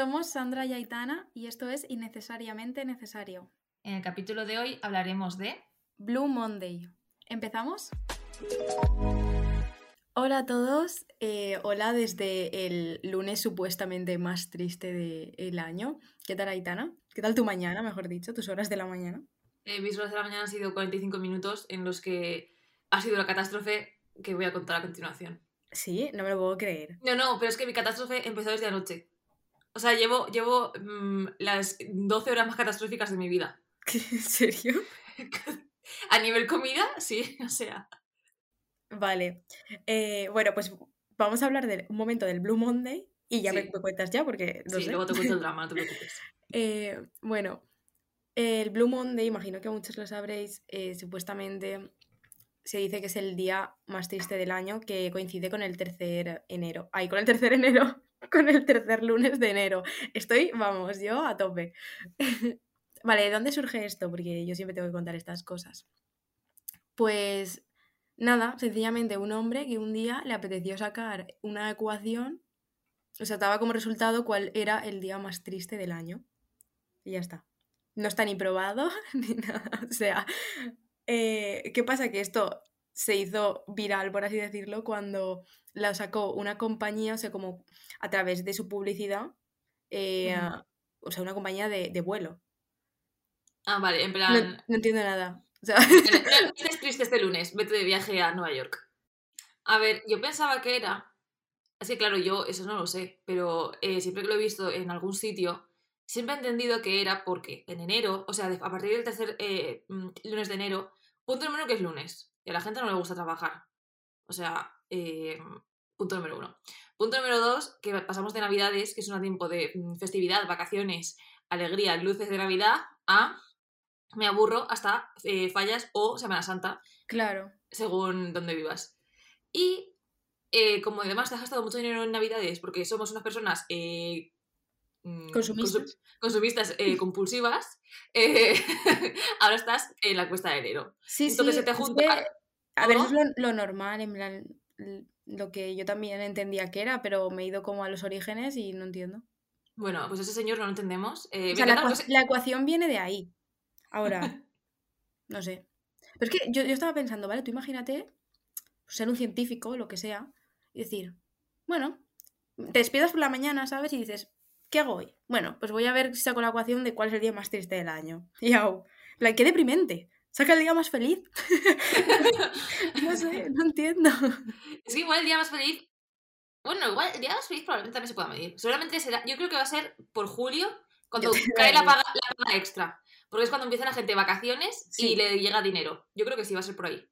Somos Sandra y Aitana y esto es Innecesariamente Necesario. En el capítulo de hoy hablaremos de Blue Monday. ¿Empezamos? Hola a todos, eh, hola desde el lunes supuestamente más triste del año. ¿Qué tal Aitana? ¿Qué tal tu mañana, mejor dicho, tus horas de la mañana? Eh, mis horas de la mañana han sido 45 minutos en los que ha sido la catástrofe que voy a contar a continuación. Sí, no me lo puedo creer. No, no, pero es que mi catástrofe empezó desde anoche. O sea, llevo, llevo mm, las 12 horas más catastróficas de mi vida. ¿En serio? a nivel comida, sí, o sea. Vale. Eh, bueno, pues vamos a hablar de un momento del Blue Monday y ya me, cuentas ya porque... sí, luego te cuento el drama, no te preocupes. Eh, bueno, el Blue Monday, imagino que muchos lo sabréis, eh, supuestamente se dice que es el día más triste del año que coincide con el tercer enero. Ay, con el tercer enero, con el tercer lunes de enero. Estoy, vamos, yo a tope. vale, ¿de dónde surge esto? Porque yo siempre tengo que contar estas cosas. Pues nada, sencillamente un hombre que un día le apeteció sacar una ecuación, o sea, daba como resultado cuál era el día más triste del año. Y ya está. No está ni probado ni nada. O sea, eh, ¿Qué pasa? Que esto se hizo viral, por así decirlo, cuando la sacó una compañía, o sea, como a través de su publicidad, eh, o sea, una compañía de, vuelo. Ah, vale, en plan... No, entiendo nada. O sea... triste este lunes, vete de viaje a Nueva York. A ver, yo pensaba que era... Es que claro, yo eso no lo sé, pero eh, siempre que lo he visto en algún sitio, siempre he entendido que era porque en enero, o sea, a partir del tercer mm, lunes de enero, Punto número que es lunes. Y a la gente no le gusta trabajar. O sea, eh, punto número uno. Punto número dos, que pasamos de Navidades, que es un tiempo de mm, festividad, vacaciones, alegría, luces de Navidad, a me aburro hasta eh, fallas o Semana Santa. Claro. Según donde vivas. Y eh, como además te has gastado mucho dinero en Navidades, porque somos unas personas Mm, consumistas, consumistas eh, compulsivas, ahora estás en la cuesta de enero. Sí, Entonces se te junta. a ver, eso es lo, normal, en plan, lo que yo también entendía que era, pero me he ido como a los orígenes y no entiendo. Bueno, pues ese señor no lo entendemos. Eh, la, ecuación viene de ahí. Ahora, no sé. Pero es que yo, yo estaba pensando, ¿vale? Tú imagínate ser un científico, lo que sea, y decir, bueno, te despiertas por la mañana, ¿sabes? Y dices, ¿qué hago hoy? Bueno, pues voy a ver si saco la ecuación de cuál es el día más triste del año. Y hago, la qué deprimente. Saca el día más feliz. no sé, no entiendo. Es que igual el día más feliz. Bueno, igual el día más feliz probablemente también se pueda medir. Seguramente será. Yo creo que va a ser por julio, cuando cae la paga, extra. Porque es cuando empieza la gente vacaciones y le llega dinero. Yo creo que sí va a ser por ahí.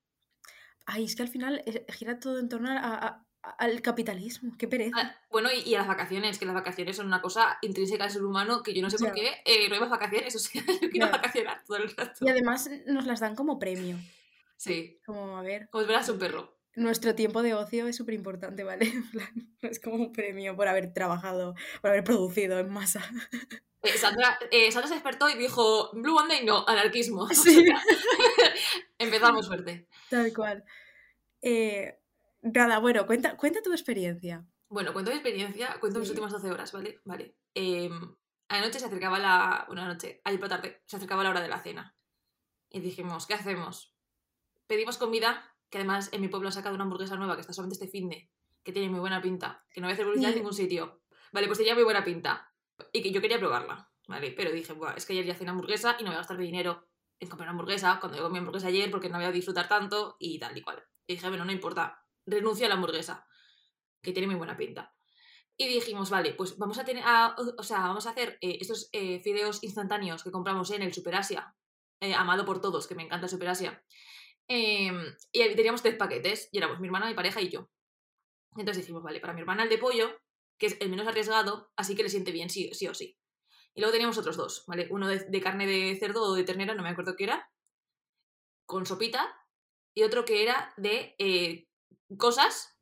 Ay, es que al final eh, gira todo en torno a, al capitalismo, qué pereza. Ah, bueno, y, a las vacaciones, que las vacaciones son una cosa intrínseca del ser humano que yo no sé por qué eh, no hay más vacaciones, o sea, yo quiero vacacionar todo el rato. Y además nos las dan como premio. Sí. Como, a ver. Como fueras un perro. Nuestro tiempo de ocio es súper importante, ¿vale? es como un premio por haber trabajado, por haber producido en masa. Eh, Sandra, eh, Sandra, se despertó y dijo, Blue Monday no, anarquismo. Sí. empezamos fuerte. Tal cual. Eh, Nada, bueno, cuenta, cuenta tu experiencia. Bueno, cuento mi experiencia, cuento mis últimas 12 horas, ¿vale? Vale. Eh, anoche se acercaba la. Bueno, anoche, ayer por tarde, se acercaba la hora de la cena. Y dijimos, ¿qué hacemos? Pedimos comida, que además en mi pueblo ha sacado una hamburguesa nueva que está solamente este fin de, que tiene muy buena pinta, que no voy a hacer publicidad en ningún sitio. Vale, pues tenía muy buena pinta. Y que yo quería probarla, ¿vale? Pero dije, Buah, es que ayer ya una hamburguesa y no voy a gastar mi dinero en comprar una hamburguesa cuando yo comí hamburguesa ayer porque no voy a disfrutar tanto y tal y cual. Y dije, bueno, no importa, renuncia a la hamburguesa, que tiene muy buena pinta. Y dijimos, vale, pues vamos a tener, o sea, vamos a hacer eh, estos eh, fideos instantáneos que compramos en el Superasia, eh, amado por todos, que me encanta el Superasia. Em, y teníamos tres paquetes, y éramos mi hermana, mi pareja y yo. Entonces dijimos, vale, para mi hermana el de pollo, que es el menos arriesgado, así que le siente bien sí, sí o sí. Y luego teníamos otros dos, ¿vale? Uno de, de, carne de cerdo o de ternera, no me acuerdo qué era, con sopita, y otro que era de cosas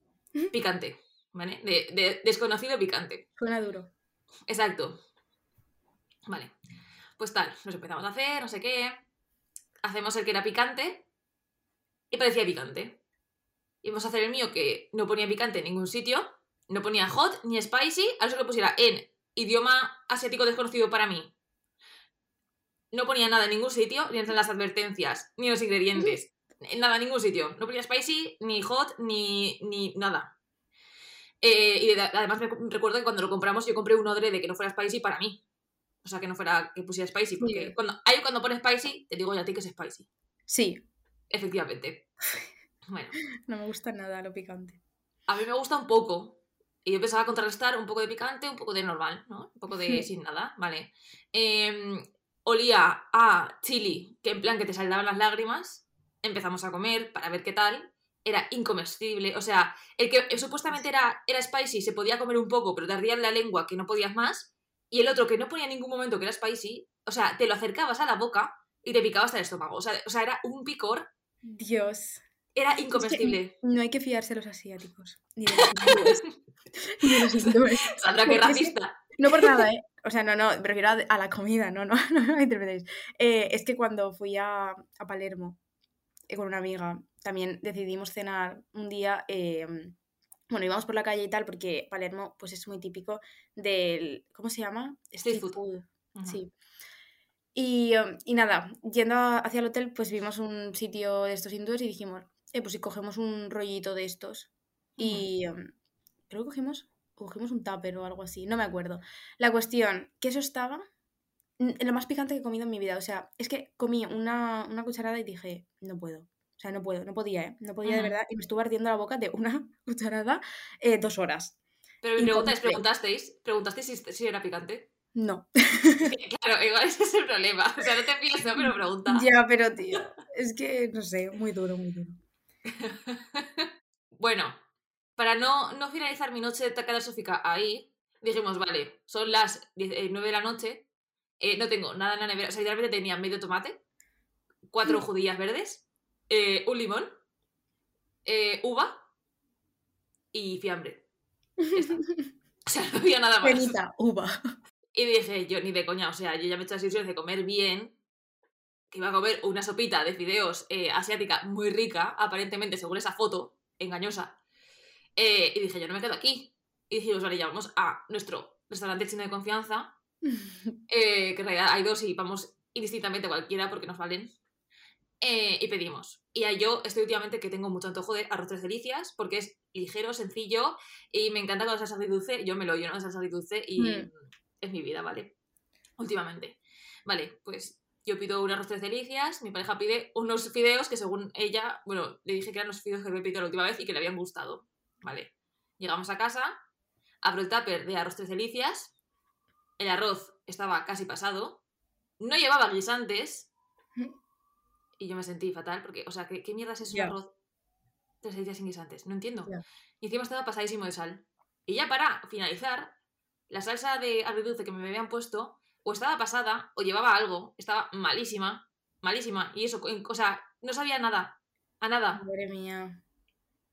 picante, ¿vale? De, desconocido picante. Suena duro. Exacto. Vale. Pues tal, nos empezamos a hacer, no sé qué. Hacemos el que era picante y parecía picante. Y vamos a hacer el mío que no ponía picante en ningún sitio. No ponía hot ni spicy, a eso que pusiera en idioma asiático desconocido para mí. No ponía nada en ningún sitio, ni en las advertencias, ni en los ingredientes. Nada, en ningún sitio. No ponía spicy, ni hot, ni, ni nada. Eh, y además me recuerdo que cuando lo compramos yo compré un odre de que no fuera spicy para mí. O sea, que no fuera que pusiera spicy. Porque cuando, hay cuando pone spicy, te digo ya a ti que es spicy. Sí. Efectivamente. Bueno. No me gusta nada lo picante. A mí me gusta un poco. Y yo pensaba contrarrestar un poco de picante, un poco de normal, ¿no? Un poco de sin nada, vale. Em, olía a chili, que en plan que te saltaban las lágrimas. Empezamos a comer para ver qué tal. Era incomestible. O sea, el que supuestamente era, era spicy se podía comer un poco, pero te ardía en la lengua que no podías más. Y el otro que no ponía en ningún momento que era spicy, o sea, te lo acercabas a la boca y te picaba hasta el estómago. O sea, o sea era un picor. Dios. Era incomestible. no hay que fiarse de los asiáticos. Ni de los Sandra, qué racista. No por nada, ¿eh? O sea, no, no, prefiero a, la comida, no, no, no, me interpretéis. Eh, es que cuando fui a, a Palermo con una amiga, también decidimos cenar un día. Eh, bueno, íbamos por la calle y tal, porque Palermo pues es muy típico del. ¿Cómo se llama? Street, food. Sí. Y, em, y, nada, yendo hacia el hotel, pues vimos un sitio de estos hindúes y dijimos, eh, pues si cogemos un rollito de estos. Y em, creo que cogimos, cogimos un tupper o algo así, no me acuerdo. La cuestión, que eso estaba lo más picante que he comido en mi vida. O sea, es que comí una, una cucharada y dije, no puedo. O sea, no puedo, no podía, ¿eh? No podía de verdad. Y me estuvo ardiendo la boca de una cucharada eh, dos horas. Pero mi pregunta es, ¿preguntasteis? ¿Preguntasteis si, si era picante? No. claro, igual ese es el problema. O sea, no te no, pero pregunta. Ya, pero tío, es que, no sé, muy duro, muy duro. bueno, para no, no finalizar mi noche de catastrófica ahí, dijimos, vale, son las 9 eh, de la noche, eh, no tengo nada en la nevera, o sea, literalmente tenía medio tomate, cuatro judías verdes, eh, un limón, uva y fiambre. O sea, no había nada más. Benita, uva. Y dije, yo ni de coña, o sea, yo ya me he hecho las ilusiones de comer bien, que iba a comer una sopita de fideos eh, asiática muy rica, aparentemente, según esa foto engañosa. Eh, y dije, yo no me quedo aquí. Y dijimos, vale, ya vamos a nuestro restaurante chino de confianza, eh, que en realidad hay dos y vamos indistintamente cualquiera porque nos valen. y pedimos. Y yo estoy últimamente que tengo mucho antojo de arroz tres delicias porque es ligero, sencillo y me encanta con la salsa de dulce. Yo me lo lleno de salsa de dulce y, mm es mi vida, ¿vale? Últimamente. Vale, pues yo pido un arroz tres delicias, mi pareja pide unos fideos que según ella, bueno, le dije que eran los fideos que había pedido la última vez y que le habían gustado. Vale. Llegamos a casa, abro el tupper de arroz tres delicias, el arroz estaba casi pasado, no llevaba guisantes y yo me sentí fatal porque, o sea, ¿qué, qué mierda es eso un arroz tres delicias sin guisantes? No entiendo. Y encima estaba pasadísimo de sal. Y ya para finalizar, la salsa de agridulce que me habían puesto o estaba pasada o llevaba algo, estaba malísima, malísima. Y eso, o sea, no sabía nada, a nada. Madre mía.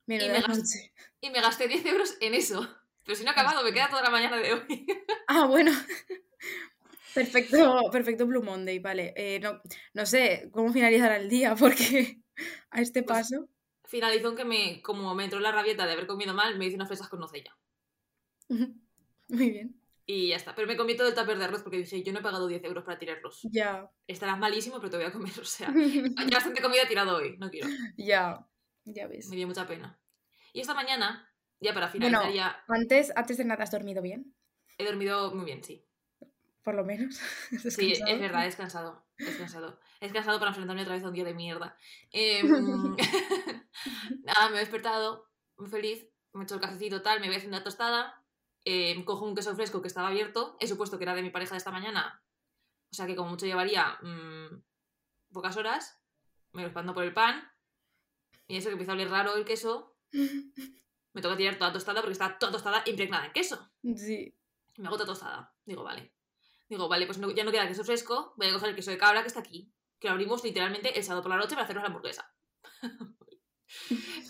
y, me gasté, y me gasté 10 euros en eso. Pero si no ha acabado, me queda toda la mañana de hoy. ah, bueno. Perfecto, perfecto Blue Monday, vale. Eh, no, no sé cómo finalizará el día, porque a este pues paso. Finalizó en que me, como me entró la rabieta de haber comido mal, me hice unas fresas con nocella. Muy bien. Y ya está. Pero me comí todo el tupper de arroz porque dije, yo no he pagado 10 euros para tirarlos. Ya. Estarás malísimo, pero te voy a comer. O sea, ya bastante comida tirado hoy. No quiero. Ya. Ya ves. Me dio mucha pena. Y esta mañana, ya para finalizar ya... Antes, antes de nada, ¿has dormido bien? He dormido muy bien, sí. Por lo menos. Sí, es verdad, es cansado. Es cansado. Es cansado para enfrentarme otra vez a un día de mierda. Em, nada, me he despertado muy feliz. Me he hecho el cafecito tal, me voy haciendo la tostada Em, cojo un queso fresco que estaba abierto, he supuesto que era de mi pareja de esta mañana, o sea que como mucho llevaría mm, pocas horas, me lo expando por el pan, y eso que empieza a oler raro el queso, me toca tirar toda tostada porque está toda tostada impregnada en queso. Sí. Me hago toda tostada. Digo, vale. Digo, vale, pues ya no queda queso fresco, voy a coger el queso de cabra que está aquí, que lo abrimos literalmente el sábado por la noche para hacernos la hamburguesa.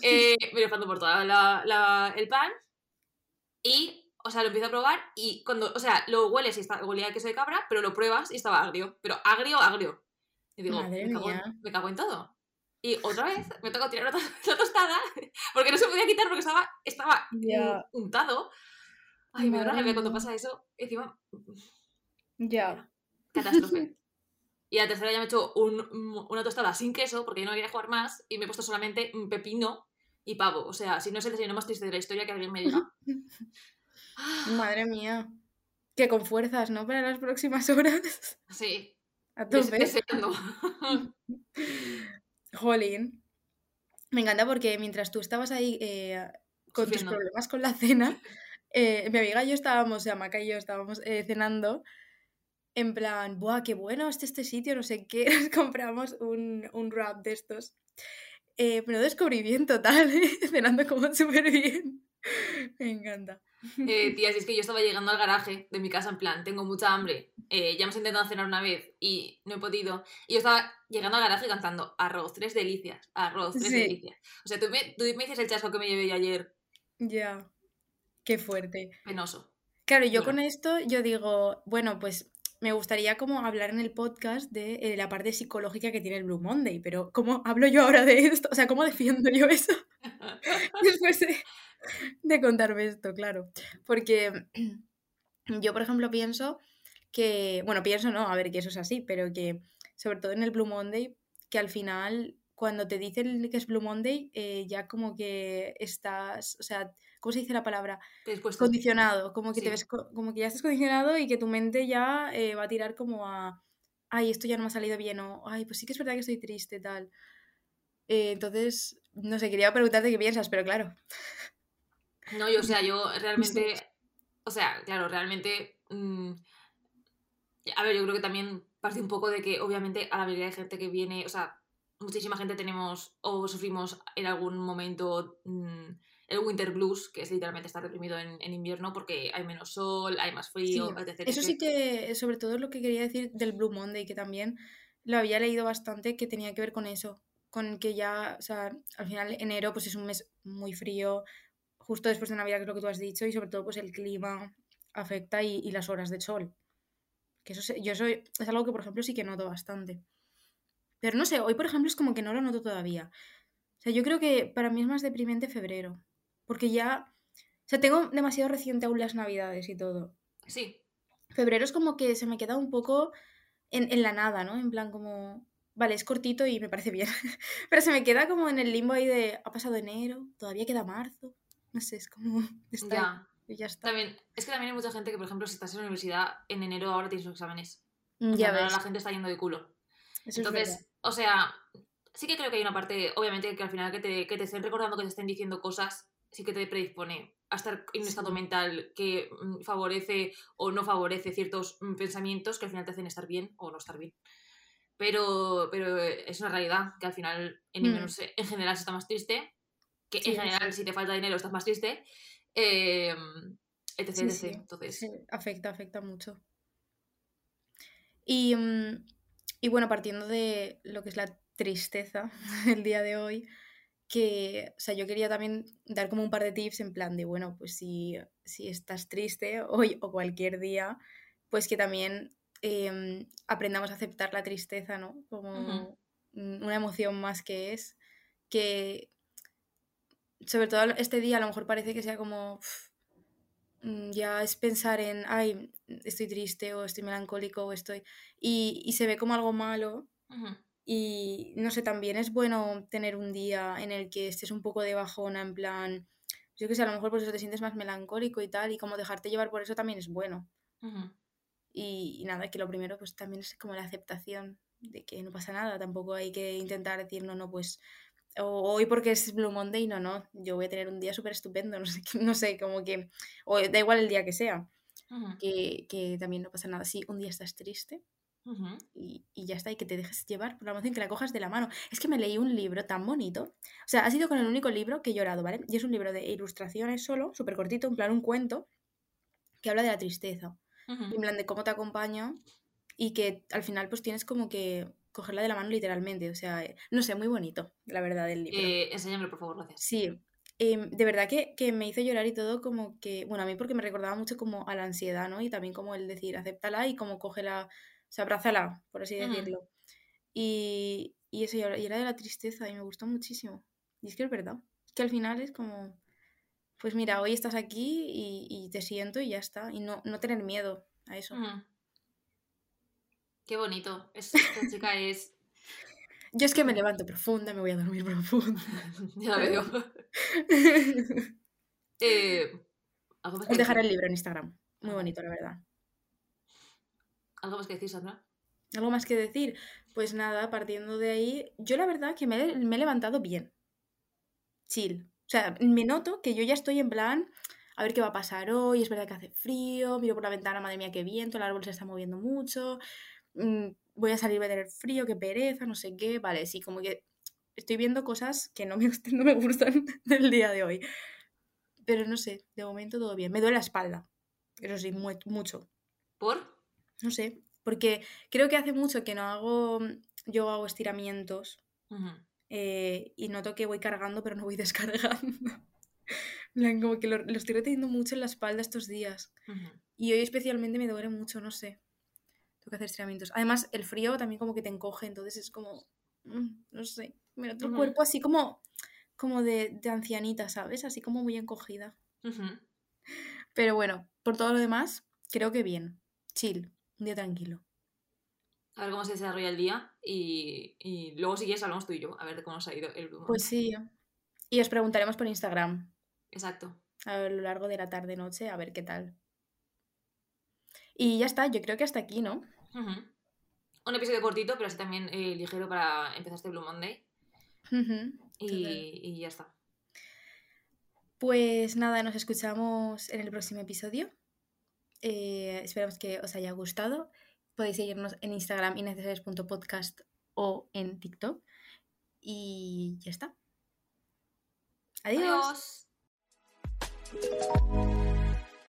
eh, me lo por toda el pan y o sea, lo empiezo a probar y cuando, o sea, lo hueles y está, huele a queso de cabra, pero lo pruebas y estaba agrio, pero agrio, agrio. Y digo, me cago, en, me cago, en, todo. Y otra vez me toca tirar la tostada, porque no se podía quitar porque estaba, estaba untado. Ay, me da una cuando pasa eso. Encima, Ya. catástrofe. Y a la tercera ya me he hecho un- una tostada sin queso porque yo no quería jugar más y me he puesto solamente un pepino y pavo. O sea, si no es el desayuno más triste de la historia, que alguien me diga. Madre mía. Que con fuerzas, ¿no? Para las próximas horas. Sí, A tope. deseando. Jolín. Me encanta porque mientras tú estabas ahí eh, con tus problemas con la cena, eh, mi amiga y yo estábamos, o sea, Maca y yo estábamos eh, cenando en plan, ¡buah, qué bueno este, este sitio! No sé qué. Nos compramos un, un wrap de estos. Pero descubrí bien total, cenando como súper bien. Me encanta. Eh, tía, si es que yo estaba llegando al garaje de mi casa en plan, tengo mucha hambre, eh, ya hemos intentado cenar una vez y no he podido. Y yo estaba llegando al garaje cantando arroz, tres delicias, arroz, tres Sí. delicias. O sea, tú me, tú me dices el chasco que me llevé yo ayer, Ya. Qué fuerte. penoso. Claro, yo Bueno. con esto, yo digo, bueno, pues me gustaría como hablar en el podcast de eh, la parte psicológica que tiene el Blue Monday, pero ¿cómo hablo yo ahora de esto? O sea, ¿cómo defiendo yo eso después de, de contarme esto? Claro, porque yo, por ejemplo, pienso que, bueno, pienso no, a ver, que eso es así, pero que sobre todo en el Blue Monday, que al final, cuando te dicen que es Blue Monday, eh, ya como que estás, o sea, ¿cómo se dice la palabra? Condicionado, como que te ves, co- como que ya estás condicionado y que tu mente ya eh, va a tirar como a, ay, esto ya no me ha salido bien, o, ay, pues sí que es verdad que estoy triste, tal. Eh, entonces, no sé, quería preguntarte qué piensas, pero claro. No, yo, o sea, yo realmente, o sea, claro, realmente, mm, a ver, yo creo que también parte un poco de que obviamente a la mayoría de gente que viene, o sea, muchísima gente tenemos o sufrimos en algún momento mm, el winter blues, que es literalmente estar deprimido en, en invierno porque hay menos sol, hay más Sí, frío, etc. eso sí que, sobre todo lo que quería decir del Blue Monday, que también lo había leído bastante, que tenía que ver con eso, con que ya, o sea, al final enero pues es un mes muy frío, justo después de Navidad, que es lo que tú has dicho, y sobre todo pues el clima afecta y, y las horas de sol. Que eso se- yo soy, es algo que por ejemplo sí que noto bastante. Pero no sé, hoy por ejemplo es como que no lo noto todavía. O sea, yo creo que para mí es más deprimente febrero, porque ya, o sea, tengo demasiado reciente aún las Navidades y todo. Sí, Febrero es como que se me queda un poco en, en la nada, ¿no? En plan como, vale, es cortito y me parece bien, pero se me queda como en el limbo ahí de, ha pasado enero, todavía queda marzo, no sé, es como, está ya. y ya está. También, es que también hay mucha gente que, por ejemplo, si estás en la universidad, en enero ahora tienes los exámenes. Mm, Ya ahora ves, la gente está yendo de culo. eso. Entonces, o sea, sí que creo que hay una parte, obviamente, que al final que te, que te estén recordando, que te estén diciendo cosas, sí que te predispone a estar en un estado Sí. mental que mm, favorece o no favorece ciertos mm, pensamientos que al final te hacen estar bien o no estar bien. Pero, pero es una realidad que al final en, Mm. en general se está más triste, que Sí, en general sí. si te falta dinero estás más triste, eh, etc, etc. Entonces, afecta, afecta mucho. Y, mm, y bueno, partiendo de lo que es la tristeza el día de hoy, que, o sea, yo quería también dar como un par de tips en plan de, bueno, pues si, si estás triste hoy o cualquier día, pues que también em, aprendamos a aceptar la tristeza, ¿no? Como una emoción más que es, que sobre todo este día a lo mejor parece que sea como, "Uf, mm, ya es pensar en, ay, estoy triste o estoy melancólico o estoy... Y, y se ve como algo malo y no sé, también es bueno tener un día en el que estés un poco de bajona, en plan, yo que sé, a lo mejor por eso te sientes más melancólico y tal, y como dejarte llevar por eso también es bueno. Y, y nada, que lo primero pues también es como la aceptación de que no pasa nada, tampoco hay que intentar decir, no, no, pues o hoy porque es Blue Monday, no, no, yo voy a tener un día súper estupendo, no sé, no sé, como que, o da igual el día que sea, que, que también no pasa nada. Si un día estás triste, y, y ya está, y que te dejes llevar por la emoción, que la cojas de la mano. Es que me leí un libro tan bonito. O sea, ha sido con el único libro que he llorado, ¿vale? Y es un libro de ilustraciones solo, súper cortito, en plan un cuento, que habla de la tristeza. Ujú. Y en plan de cómo te acompaña y que al final pues tienes como que cogerla de la mano literalmente. O sea, eh, no sé, muy bonito, la verdad, el libro. Eh, enséñamelo, por favor, gracias. Sí, em, de verdad que, que me hizo llorar y todo como que, bueno, a mí porque me recordaba mucho como a la ansiedad, ¿no? Y también como el decir, acéptala y como cógela, o sea, abrázala, por así decirlo. Y, y eso, y era de la tristeza y me gustó muchísimo. Y es que es verdad, que al final es como, pues mira, hoy estás aquí y, y te siento y ya está. Y no, no tener miedo a eso. Ujú. Qué bonito. Es- Esta chica es. Yo es que me levanto profunda, me voy a dormir profunda. Ya veo. Eh, ¿algo, más que Os dejaré el libro en Instagram. Muy bonito, la verdad. ¿Algo más que decir, Sandra? ¿Algo más que decir? Pues nada, partiendo de ahí, yo la verdad que me, me he levantado bien. Chill. O sea, me noto que yo ya estoy en plan, a ver qué va a pasar hoy, es verdad que hace frío, miro por la ventana, madre mía, qué viento, el árbol se está moviendo mucho, mm, voy a salir, voy a tener frío, qué pereza, no sé qué, vale, sí, como que estoy viendo cosas que no me, no me gustan del día de hoy. Pero no sé, de momento todo bien. Me duele la espalda, eso sí, mu- mucho. ¿Por? No sé, porque creo que hace mucho que no hago yoga o estiramientos Ujú. eh, y noto que voy cargando pero no voy descargando. Como que lo, lo estoy reteniendo mucho en la espalda estos días. Ujú. Y hoy especialmente me duele mucho, no sé. Tengo que hacer estiramientos. Además, el frío también como que te encoge, entonces es como, mm, no sé, me Ujú. cuerpo así como, como de, de ancianita, ¿sabes? Así como muy encogida. Pero bueno, por todo lo demás, creo que bien. Chill, un día tranquilo. A ver cómo se desarrolla el día y, y luego si quieres hablamos tú y yo, a ver de cómo nos ha ido el Blue Monday. Pues sí. Y os preguntaremos por Instagram Exacto. a lo largo de la tarde-noche a ver qué tal. Y ya está, yo creo que hasta aquí, ¿no? Un episodio cortito, pero así también eh, ligero para empezar este Blue Monday. Y, y ya está. Pues nada, nos escuchamos en el próximo episodio. Eh, esperamos que os haya gustado. Podéis seguirnos en Instagram innecesarios.podcast o en TikTok. Y ya está. Adiós. Adiós.